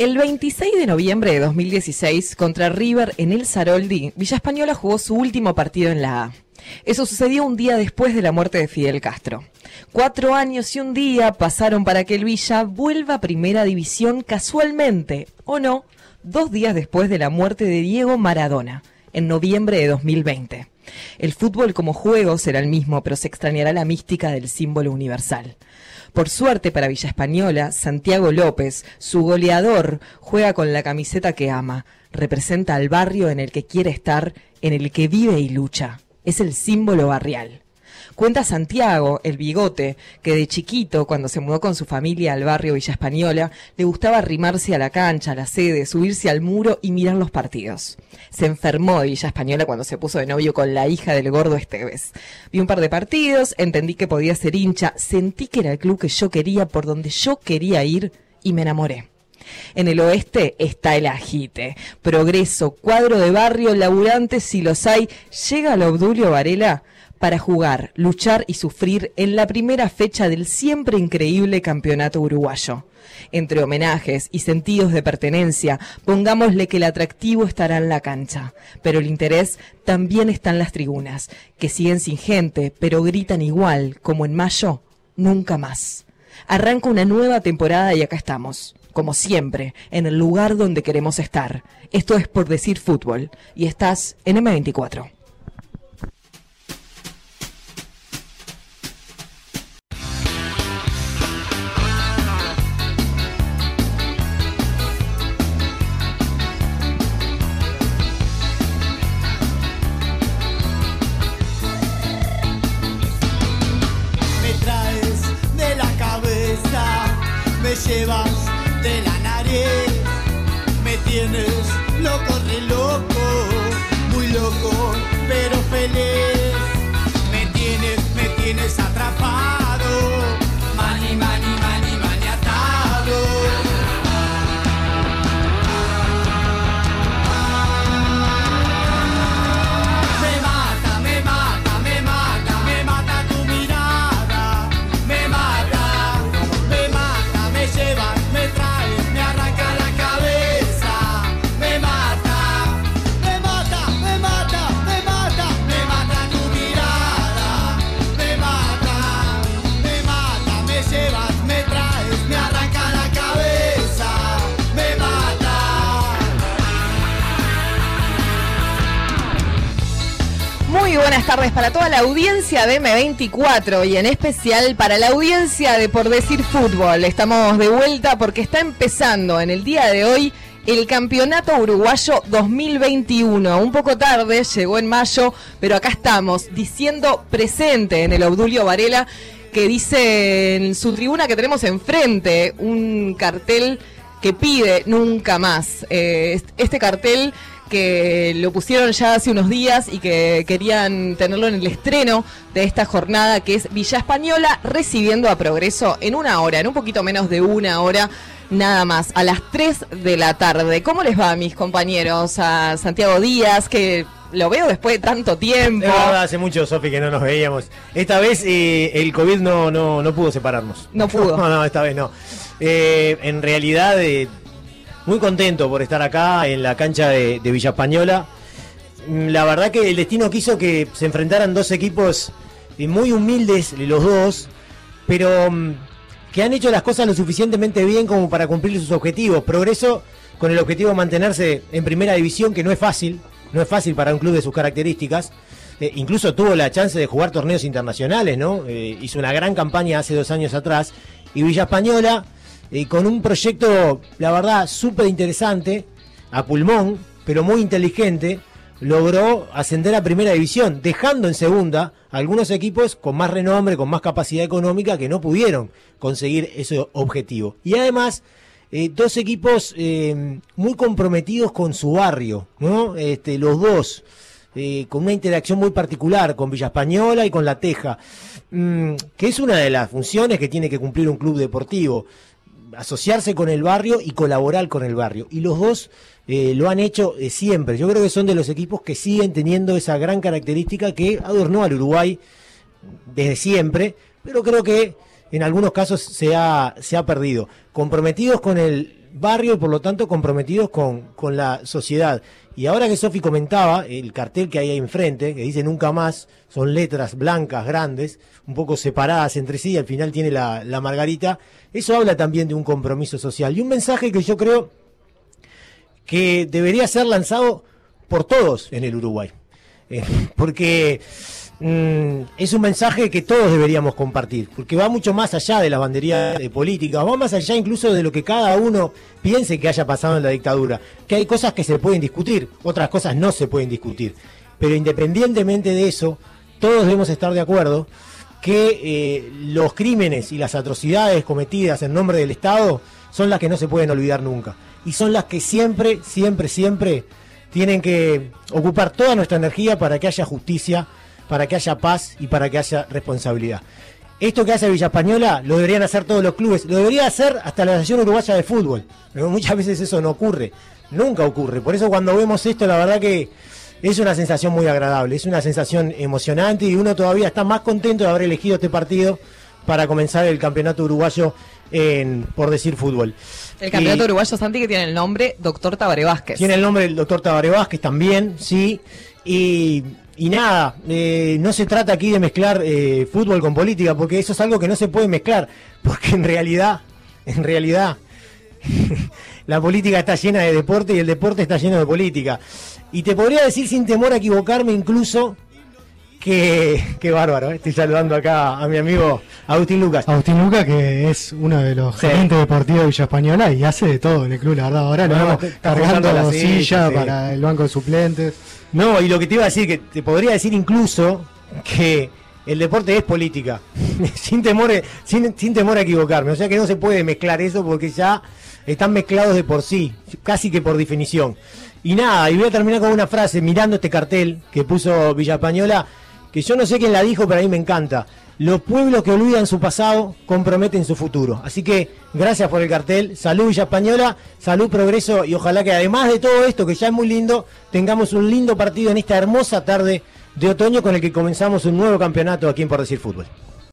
El 26 de noviembre de 2016, contra River en el Saroldi, Villa Española jugó su último partido en la A. Eso sucedió un día después de la muerte de Fidel Castro. Cuatro años y un día pasaron para que el Villa vuelva a Primera División casualmente, o no, dos días después de la muerte de Diego Maradona, en noviembre de 2020. El fútbol como juego será el mismo, pero se extrañará la mística del símbolo universal. Por suerte para Villa Española, Santiago López, su goleador, juega con la camiseta que ama, representa al barrio en el que quiere estar, en el que vive y lucha. Es el símbolo barrial. Cuenta Santiago, el bigote, que de chiquito, cuando se mudó con su familia al barrio Villa Española, le gustaba arrimarse a la cancha, a la sede, subirse al muro y mirar los partidos. Se enfermó de Villa Española cuando se puso de novio con la hija del gordo Esteves. Vi un par de partidos, entendí que podía ser hincha, sentí que era el club que yo quería, por donde yo quería ir, y me enamoré. En el oeste está el agite, progreso, cuadro de barrio, laburantes si los hay. Llega el Obdulio Varela para jugar, luchar y sufrir en la primera fecha del siempre increíble campeonato uruguayo. Entre homenajes y sentidos de pertenencia, pongámosle que el atractivo estará en la cancha, pero el interés también está en las tribunas, que siguen sin gente, pero gritan igual, como en mayo, nunca más. Arranca una nueva temporada y acá estamos, como siempre, en el lugar donde queremos estar. Esto es por decir fútbol, y estás en M24. me llevas de la nariz. Me tienes loco, re loco, muy loco, pero feliz. Tardes para toda la audiencia de M24 y en especial para la audiencia de Por Decir Fútbol. Estamos de vuelta porque está empezando en el día de hoy el Campeonato Uruguayo 2021. Un poco tarde, llegó en mayo, pero acá estamos diciendo presente en el Obdulio Varela que dice en su tribuna que tenemos enfrente un cartel que pide nunca más. Eh, este cartel que lo pusieron ya hace unos días y que querían tenerlo en el estreno de esta jornada que es Villa Española recibiendo a Progreso en una hora, en un poquito menos de una hora nada más, a las 3 de la tarde. ¿Cómo les va a mis compañeros? A Santiago Díaz, que lo veo después de tanto tiempo. hace mucho, Sofi, que no nos veíamos. Esta vez eh, el COVID no, no, no pudo separarnos. No pudo. No, no, esta vez no. Eh, en realidad, eh, muy contento por estar acá en la cancha de, Villa Española. Mm, la verdad que el destino quiso que se enfrentaran dos equipos eh, muy humildes, los dos, pero mm, que han hecho las cosas lo suficientemente bien como para cumplir sus objetivos. Progreso con el objetivo de mantenerse en primera división, que no es fácil, no es fácil para un club de sus características. Eh, incluso tuvo la chance de jugar torneos internacionales, ¿no? Eh, hizo una gran campaña hace dos años atrás. Y Villa Española y con un proyecto, la verdad, súper interesante, a pulmón, pero muy inteligente, logró ascender a primera división, dejando en segunda algunos equipos con más renombre, con más capacidad económica, que no pudieron conseguir ese objetivo. Y además, eh, dos equipos eh, muy comprometidos con su barrio, ¿no? Este, los dos, eh, con una interacción muy particular con Villa Española y con La Teja, mm, que es una de las funciones que tiene que cumplir un club deportivo asociarse con el barrio y colaborar con el barrio. Y los dos eh, lo han hecho eh, siempre. Yo creo que son de los equipos que siguen teniendo esa gran característica que adornó al Uruguay desde siempre, pero creo que en algunos casos se ha, se ha perdido. Comprometidos con el barrio por lo tanto comprometidos con, con la sociedad. Y ahora que Sofi comentaba, el cartel que hay ahí enfrente, que dice nunca más, son letras blancas, grandes, un poco separadas entre sí, y al final tiene la, la margarita, eso habla también de un compromiso social. Y un mensaje que yo creo que debería ser lanzado por todos en el Uruguay. Eh, porque mm, es un mensaje que todos deberíamos compartir, porque va mucho más allá de la bandería de política, va más allá incluso de lo que cada uno piense que haya pasado en la dictadura, que hay cosas que se pueden discutir, otras cosas no se pueden discutir, pero independientemente de eso, todos debemos estar de acuerdo que eh, los crímenes y las atrocidades cometidas en nombre del Estado son las que no se pueden olvidar nunca, y son las que siempre, siempre, siempre tienen que ocupar toda nuestra energía para que haya justicia, para que haya paz y para que haya responsabilidad. Esto que hace Villa Española lo deberían hacer todos los clubes, lo debería hacer hasta la Asociación Uruguaya de Fútbol. Pero muchas veces eso no ocurre, nunca ocurre. Por eso cuando vemos esto, la verdad que es una sensación muy agradable, es una sensación emocionante y uno todavía está más contento de haber elegido este partido para comenzar el campeonato uruguayo en, por decir fútbol. El campeonato uruguayo Santi que tiene el nombre Doctor Tabaré Vázquez. Tiene el nombre del doctor Tabaré Vázquez también, sí. Y, y nada, eh, no se trata aquí de mezclar eh, fútbol con política, porque eso es algo que no se puede mezclar, porque en realidad, en realidad, la política está llena de deporte y el deporte está lleno de política. Y te podría decir sin temor a equivocarme incluso Qué, qué bárbaro, ¿eh? estoy saludando acá a mi amigo Agustín Lucas. Agustín Lucas, que es uno de los gerentes deportivos de Villa Española y hace de todo en el club, la verdad. Ahora lo vemos cargando la silla para el banco de suplentes. No, y lo que te iba a decir, que te podría decir incluso que el deporte es política, sin, temor, sin, sin temor a equivocarme. O sea que no se puede mezclar eso porque ya están mezclados de por sí, casi que por definición. Y nada, y voy a terminar con una frase, mirando este cartel que puso Villa Española que yo no sé quién la dijo, pero a mí me encanta. Los pueblos que olvidan su pasado comprometen su futuro. Así que gracias por el cartel. Salud Villa Española, salud Progreso y ojalá que además de todo esto, que ya es muy lindo, tengamos un lindo partido en esta hermosa tarde de otoño con el que comenzamos un nuevo campeonato aquí en Por Decir Fútbol.